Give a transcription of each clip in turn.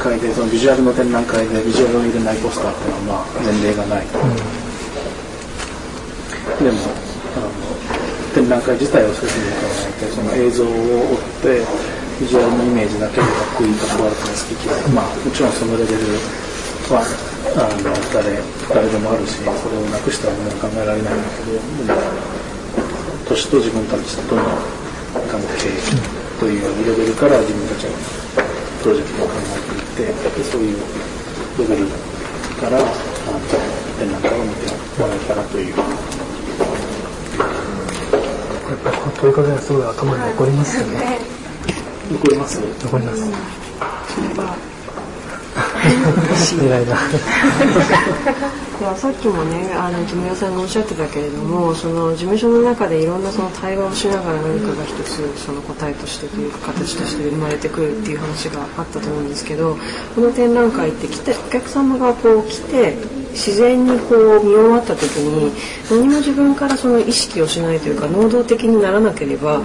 会でそのビジュアルの展覧会でビジュアルを入れないポスターっていうのはまあ前例がない。と、うん、でもあの展覧会自体をそういうふうに考えてその映像を追ってビジュアルのイメージだけでかっこいいか壊れて好き嫌いまあもちろんそのレベルはあの誰誰でもあるしそれをなくしたらもう考えられないんだけど年と自分たちとの関係というレベルから自分たちはプロジェクトを考えていく。ってそういうレベルからあの展覧会を見てもらえたらという。やっぱりこの問いかけがすごい頭に残りますよね。残ります？残ります。偉いな。い やさっきもねあの木村さんがおっしゃってたけれどもその事務所の中でいろんなその対話をしながら何かが一つその答えとしてというか形として生まれてくるっていう話があったと思うんですけどこの展覧会って来てお客様がこう来て自然にこう見終わった時に何も自分からその意識をしないというか能動的にならなければ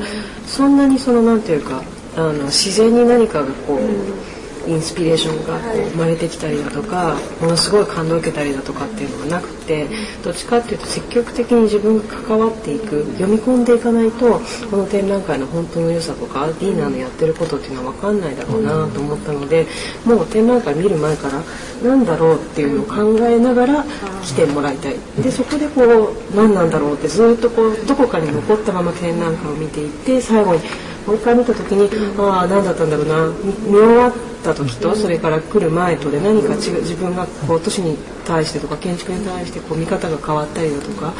そんなにその何ていうかあの自然に何かがこう。インスピレーションがこう生まれてきたりだとかものすごい感動を受けたりだとかっていうのがなくてどっちかっていうと積極的に自分が関わっていく読み込んでいかないとこの展覧会の本当の良さとかディーナのやってることっていうのは分かんないだろうなと思ったのでもう展覧会見る前から何だろうっていうのを考えながら来てもらいたい。でそこでこう何なんだろうってずっとこうどこかに残ったまま展覧会を見ていって最後にもう一回見た時にああ何だったんだろうな見終わった時とそれから来る前とで何か違う自分がこう都市に対してとか建築に対してこう見方が変わったりだとか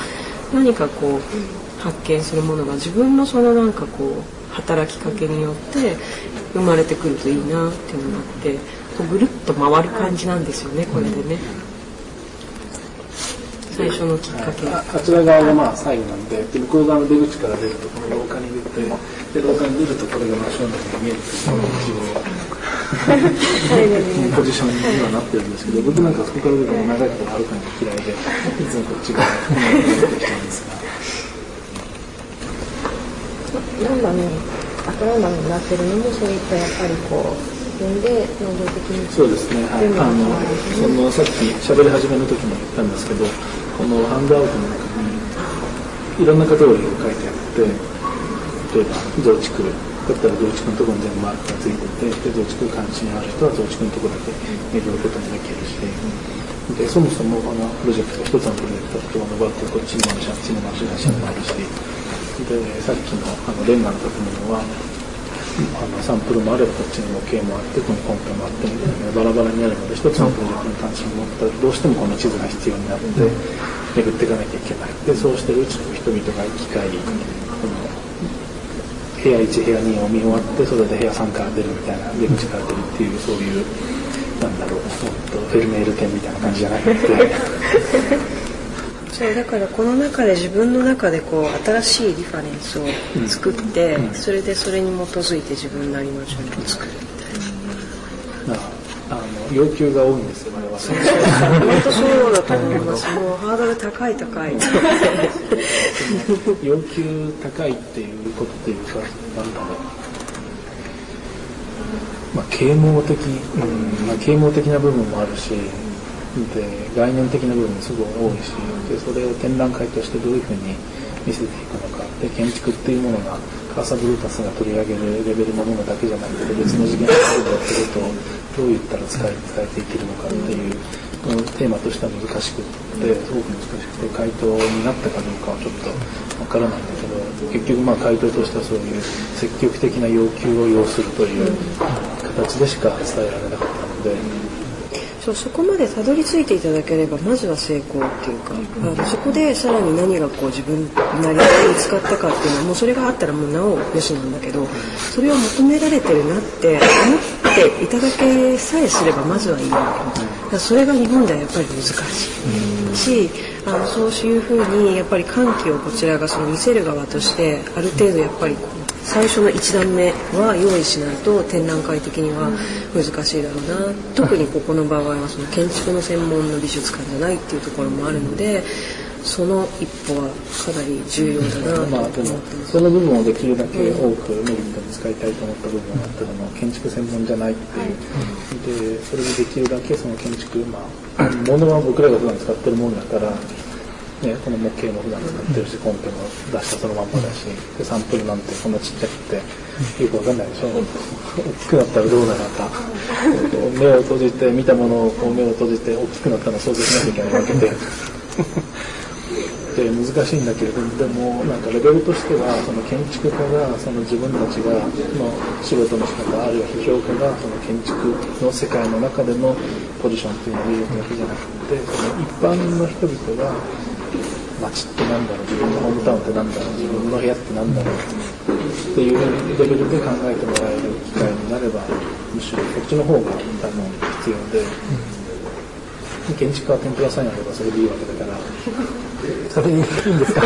何かこう発見するものが自分のそのなんかこう働きかけによって生まれてくるといいなっていうのがあってこうぐるっと回る感じなんですよねこれでね。最初のきっかけ、あちら側がまあ最後なんでで向こう側の出口から出るとこの廊下に出てで廊下に出るとこれが真正面に見えるというポジションにはなってるんですけど僕なんかそこから出るの長いことはるかに嫌いでいつもこっち側に出てきたんですが。なんだね、アトランダムになってるのもそういったやっぱりこう分で能動的にそうですね、はい、あのそのさっき喋り始めの時も言ったんですけどこのハンドアウトの中にいろんなカテゴリーが書いてあって例えば増築だったら増築のところに全部マークがついててで増築関心ある人は増築のところだけ見ることもできるしでそもそもこのプロジェクト一つのプロジェクトとのバックこっちにもあるしあっちにもあるしもあるし。でさっきのあのレンガの建物はあのサンプルもあればこっちに模型もあってこのコンペもあってみたいなバラバラにあるので一つのプロジェクトに関心を持ったらどうしてもこの地図が必要になって巡っていかなきゃいけない。でそうしてるうちの人々が生き返りこの部屋1部屋2を見終わってそれで部屋3から出るみたいな出口から出るっていうそういうなんだろうフェルメール展みたいな感じじゃなくて。そうだからこの中で自分の中でこう新しいリファレンスを作って、うん、それでそれに基づいて自分なりの順を作るみたいな。あの要求が多いんですよ、我々は。本当そうだと思います。もうハードル高い高い。要求高いっていうことっていうか、なんだろう。まあ啓蒙的、うん、まあ啓蒙的な部分もあるし、で概念的な部分もすごい多いしでそれを展覧会としてどういうふうに見せていくのかで建築っていうものがカーサブルータスが取り上げるレベルのものだけじゃなくて別の次元のことをやってるとどう言ったら使い伝えていけるのかっていうテーマとしては難しくてすごく難しくて回答になったかどうかはちょっとわからないんだけど結局まあ回答としてはそういう積極的な要求を要するという形でしか伝えられなかったので。そうそこまでたどり着いていただければまずは成功っていうか、あのそこでさらに何がこう自分なりに見つかったかっていうのはもうそれがあったらもうなおよしなんだけどそれを求められてるなって思っていただけさえすればまずはいいなだそれが日本ではやっぱり難しいしあのそういうふうにやっぱり歓喜をこちらがその見せる側としてある程度やっぱり最初の1段目は用意しないと展覧会的には難しいだろうな。特にここの場合はその建築の専門の美術館じゃないっていうところもあるのでその一歩はかなり重要だなと思ってます。その部分をできるだけ多くメリットに使いたいと思った部分があったのも建築専門じゃない。っていう、でそれでできるだけその建築まあ物は僕らが普段使ってるものだから、ね、この模型も普段使ってるしコンテも出したそのまんまだしでサンプルなんてこんなちっちゃくてよくわかんないでしょ。大きくなったらどうなるのか。目を閉じて見たものをこう目を閉じて大きくなったのを想像しなきゃいけないわけで。って難しいんだけれどもでもなんかレベルとしてはその建築家がその自分たちがの仕事の仕方あるいは批評家がその建築の世界の中でのポジションっていうのを見るだけじゃなくてその一般の人々が街ってなんだろう自分のホームタウンってなんだろう自分の部屋ってなんだろうっていうレベルで考えてもらえる機会になればむしろこっちの方が多分必要で。建築家は天ぷらさんやればそれでいいわけだからそれいいんですか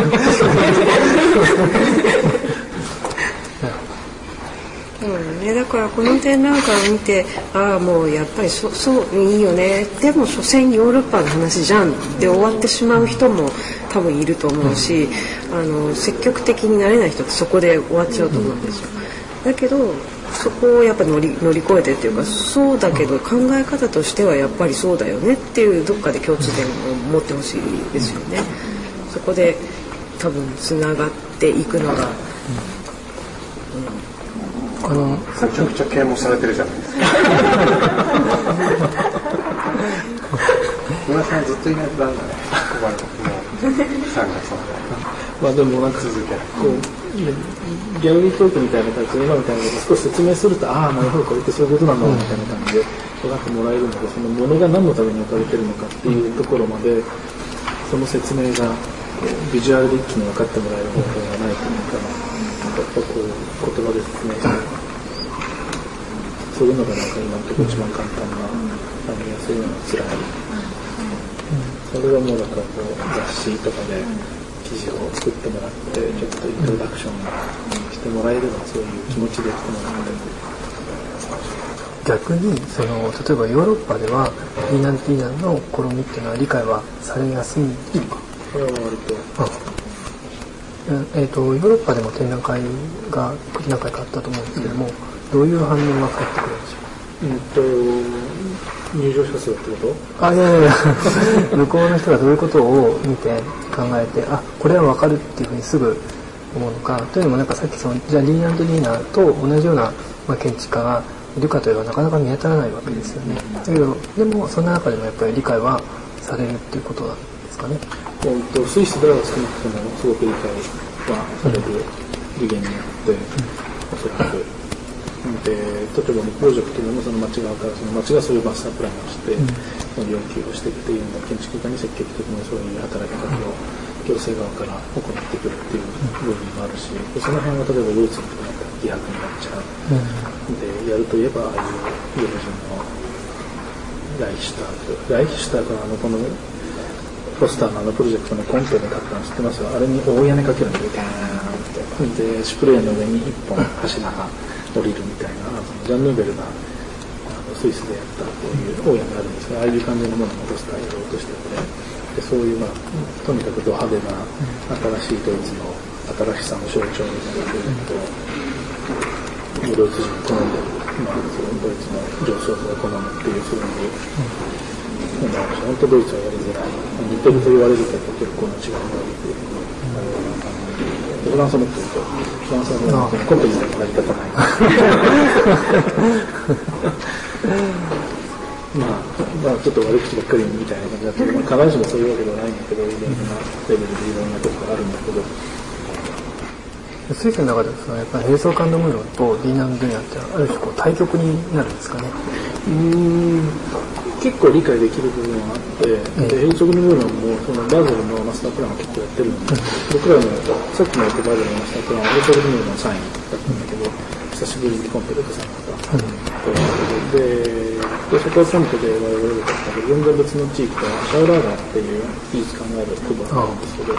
ね、だからこの展覧会を見てああもうやっぱりそそういいよねでも所詮ヨーロッパの話じゃんって終わってしまう人も多分いると思うし、あの積極的になれない人ってそこで終わっちゃうと思うんですよ。だけどそこをやっぱ乗り乗り越えてっていうかそうだけど考え方としてはやっぱりそうだよねっていうどっかで共通点を持ってほしいですよね。そこで多分つながっていくのが、あのめちゃくちゃ啓蒙されてるじゃないですか。村さんずっといないとダメだね。ここまでもう3月まで。まあでもなんか続けこうギャラリートークみたいな形で今みたいなこと少し説明するとああなるほどこれってそういうことなんだみたいな感じで分かってもらえるのでそのものが何のために置かれてるのかっていうところまでその説明がビジュアルで一気に分かってもらえる方法がないというかっぱこう言葉で説明そういうのがなんか今のところ一番簡単な分かりやすいのが辛い。それはもうだからこう雑誌とかで記事を作ってもらってちょっとイントロダクションしてもらえればそういう気持ちで来てもらって。逆にその例えばヨーロッパではリーナンティーナンの試みっていうのは理解はされやすいんでしょうか？これは割とえー、とヨーロッパでも展覧会が何回かあったと思うんですけども、どういう反応が返ってくるんでしょう？うんと入場者数ってこと？あいやいやいや 向こうの人がどういうことを見て考えてあこれは分かるっていうふうにすぐ思うのかというのもなんかさっきそのじゃあリーナンド・リーナと同じような、まあ、建築家がいるかといえばなかなか見当たらないわけですよね。だけどでもそんな中でもやっぱり理解はされるっていうことなんですかね？うんとスイスでは少なくともすごく理解はされる理源になって、おそらく。で例えばプロジェクトでもその町側からその町がそういうマスタープランをして、その要求をしてっていう建築家に積極的にそういう働きかけを行政側から行ってくるっていう部分もあるしでその辺は例えばドイツにとなんか疑惑になっちゃう。でやるといえばああいうユーロ人のライヒシュタークライヒシュタークのあのこのポスターのあのプロジェクトのコンペで書くの知ってますよ。あれに大屋根かけるんでガーンって。でシュプレーの上に一本柱が降りるみたいなあのジャン・ヌーベルがあのスイスでやったこういう大屋根があるんですがああいう感じのものをポスターやろうとしてて。でそういうまあとにかくド派手な新しいドイツの新しさの象徴みたいなプロジェクトをドイツ人が好んで、まあ、そのドイツの上昇が好むっていうふうに、うん、本当ドイツはやりづらい似てると言われるけど結構な違いがあるっていうフランスもっていうとフランスはもうコンペ自体が成り立たないまあ、まあ、ちょっと悪口ばっかりみたいな感じだったけど、まあ、必ずしもそういうわけではないんだけどいろんなレベルでいろんなとこがあるんだけどスイスの中ではそのやっぱりヘイソーカンドムーロンとディーナンドゥニャってある種こう対極になるんですかね。うーん。結構理解できる部分はあって、で変則の部分もそのバズルのマスタープランを結構やってるので、僕らのさっきのやったバズルのマスタープランはアルトルムーのサインだったんだけど、久しぶりにコンペで出さなかった。ででそこはコンペで我々がったけど全然別の地域ではシャウラーガーっていう技術考える区分があるんですけど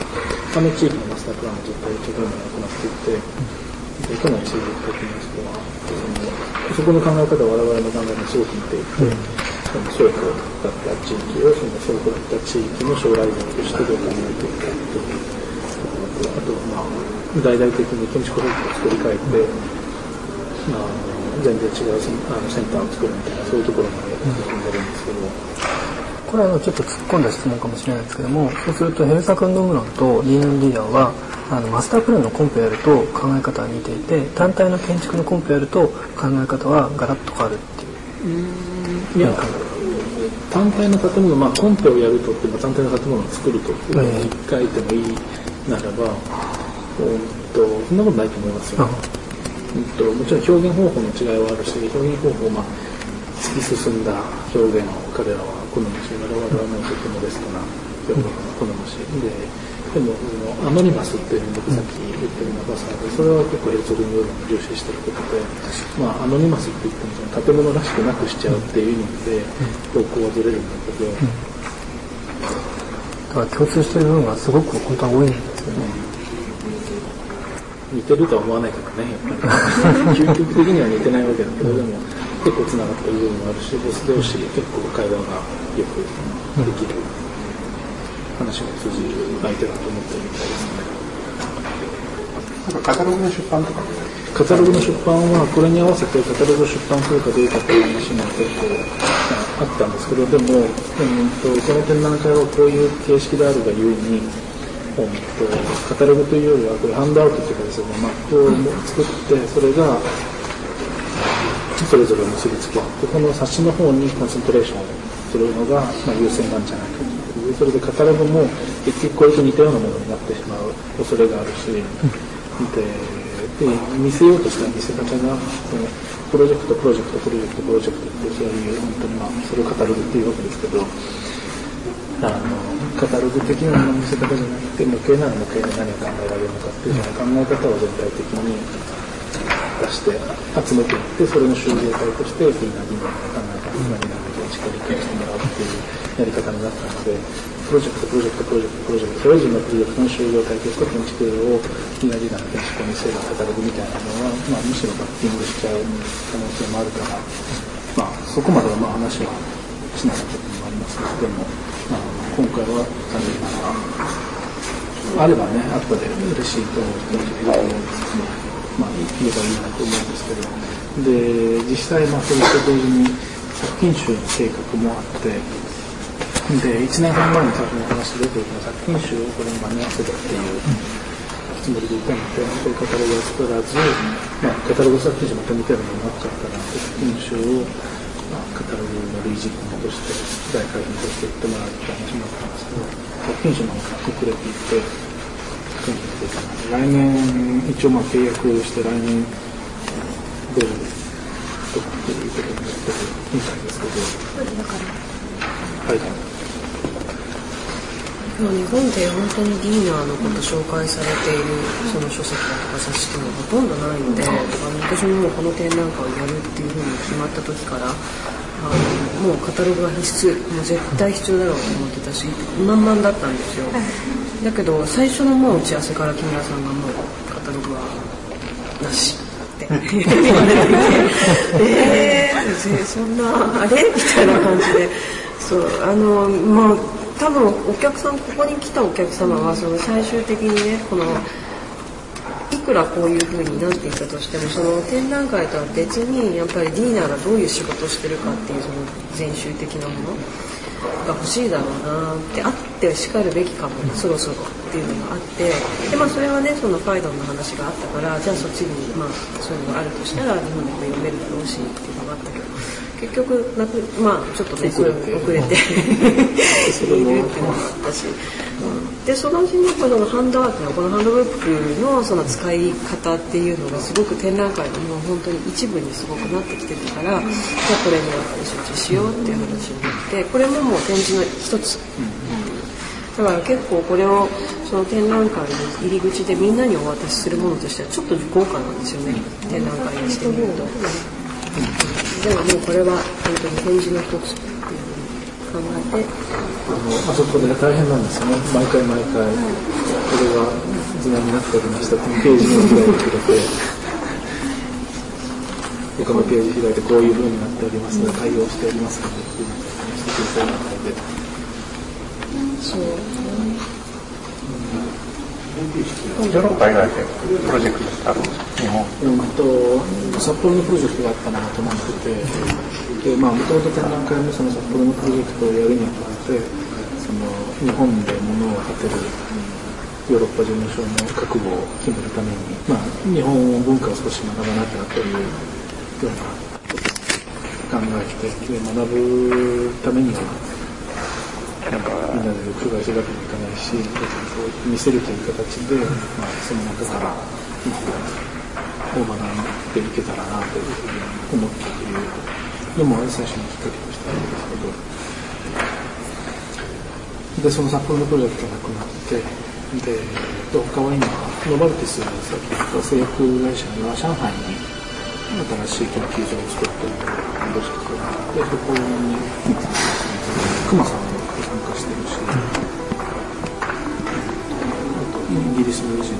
他の地域のマスタープランをずっと一生懸命行っていってで去年水族的な人はそのそこの考え方は我々の考えにすごく似ていて、その倉庫だった地域をその倉庫だった地域の将来像としてどう考えていくかというあとはまあ大々的に建築法を作り変えて、まあ、全然違うセンあのセンターを作るみたいなそういうところまで進んでるんですけど。これはちょっと突っ込んだ質問かもしれないですけどもそうするとヘルサクンドム論とリーナンリーダーはあのマスタープランのコンペやると考え方は似ていて単体の建築のコンペやると考え方はガラッと変わるっていう。いや単体の建物、まあ、コンペをやるとって、まあ、単体の建物を作るとってええ。書いてもいいならば、うんとそんなことないと思いますよ、うんともちろん表現方法の違いはあるし表現方法、まあ、突き進んだ表現を彼らは好むし我々はもうとてもレストな表現を好むしででもそのアノニマスっていうの僕さっき言ってる長さでそれは結構ヘルツォルムヨーロンが重視してることで、まあ、アノニマスって言っても建物らしくなくしちゃうっていう意味で方向はずれるんだけど、だから共通してる部分がすごく本当は多いんですよね。似てるとは思わないからねやっぱり。究極的には似てないわけだけどでも結構つながってる部分もあるしボス同士で結構会話がよくできる話が通じる相手だと思ってるみたいですねなんかカタログの出版とかカタログの出版はこれに合わせてカタログを出版するかどうかという話も結構あったんですけどでも、うん、とこの展覧会はこういう形式であるがゆえに、うん、とカタログというよりはこれハンドアウトというかですね。マップを作ってそれがそれぞれ結びつけここの冊子の方にコンセントレーションをするのが、まあ、優先なんじゃないかと。いうそれでカタログも結局これと似たようなものになってしまう恐れがあるし、でで見せようとした見せ方がそのプロジェクトプロジェクトプロジェクトプロジェクトってそういう本当にまあそれをカタログっていうわけですけどあのカタログ的なものの見せ方じゃなくて模型なら模型で何が考えられるのかっていうその考え方を全体的に出して集めていってそれの集合体としてみんなに考え方今になって建築を理解してもらうっていうやり方になったのでプロジェクトプロジェクトプロジェクトプロジェクトそれぞれのプロジェクトの集合体として建築をみんな時代の建築を見せるカタログみたいなのは、まあ、むしろバッティングしちゃう可能性もあるから、まあ、そこまではまあ話はしなかったこともありますけども、今回は残念ながらあればね後で嬉しいと思う人もいると思うんですけど、まあ、言えばいいなと思うんですけどで実際まあそれと同時に作品集の計画もあってで1年半前に最初の話出ていた作品集をこれに間に合わせたっていうつもりでいたのでそういうカタログを作らず、まあ、カタログ作品集また似たようなものになっちゃったら作品集を、まあ、カタログの類似品として大会品として売ってもらうって話もあったんですけど作品集の方が遅れていて来年一応まあ契約して来年どうとかっていうことになってるみたいですけど。はい日本で本当にディーナーのこと紹介されているその書籍だとか冊子っていうのはほとんどないので、あの私ももうこの展覧会をやるっていうふうに決まった時からあのもうカタログは必須もう絶対必要だろうと思ってたし満々だったんですよ。だけど最初のもう打ち合わせから木村さんがもうカタログはなしって。言われていてえー、そんなあれ？みたいな感じで。そうあのまあ多分お客さんここに来たお客様はその最終的にねこのいくらこういうふうになっていたとしてもその展覧会とは別にやっぱりディーナーがどういう仕事をしてるかっていうその全集的なものが欲しいだろうなってあってしかるべきかもそろそろ。っていうのがあってで、まあ、それはねそのファイドンの話があったからじゃあそっちに、まあ、そういうのがあるとしたら日本でも読めるだろうしっていうのがあったけど結局なくまあちょっとねそれ遅れているっていうのもあったし、うん、でそのうちにこのハンドアートのこのハンドブックのその使い方っていうのがすごく展覧会のもう本当に一部にすごくなってきてるから、じゃあこれにやっぱり集中しようっていう話になってこれももう展示の一つ。だから結構これをその展覧会の入り口でみんなにお渡しするものとしてはちょっと豪華なんですよね。展覧会にしてみると。でももうこれは本当に展示の一つっていうふうに考えてあのあそこで大変なんですよね。毎回毎回。これが図面になっておりました。っていうページを開いてくれて他のページ開いてこういうふうになっておりますので対応しておりますのでうのをしてくれそうなのでそうヨーロッパ以外でプロジェクトってあるんですか日本うんと札幌のプロジェクトがあったなと思っててでまあもともと展覧会もその札幌のプロジェクトをやるにあたってその日本で物を建てるヨーロッパ事務所の覚悟を決めるために、まあ、日本文化を少し学ばなきゃというようなことを考えてで学ぶためにはんかみんなで苦外するわけにいかないし、そう見せるという形で、まあ、その中から日本を学んでいけたらなというふうに思ったというのも最初のきっかけとしてあるんですけど、で、その札幌のプロジェクトがなくなって、で、他は今、ノバルティスさっき言った製薬会社が上海に新しい研究所を作っているんですけど、で、そこに、熊さんリスの人も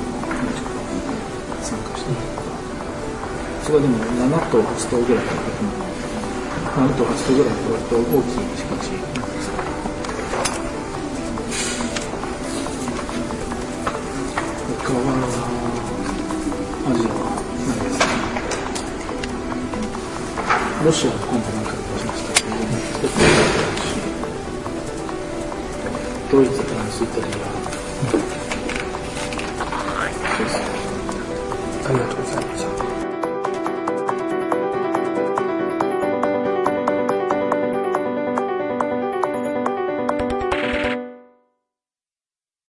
参加してそれはでも7と8頭ぐらいだけど7と8頭ぐらい割と大きい敷地なんですけど他はアジアないですロシアは今度何回かしましたけどスペックもあるしドイツ、フランス、イタリア、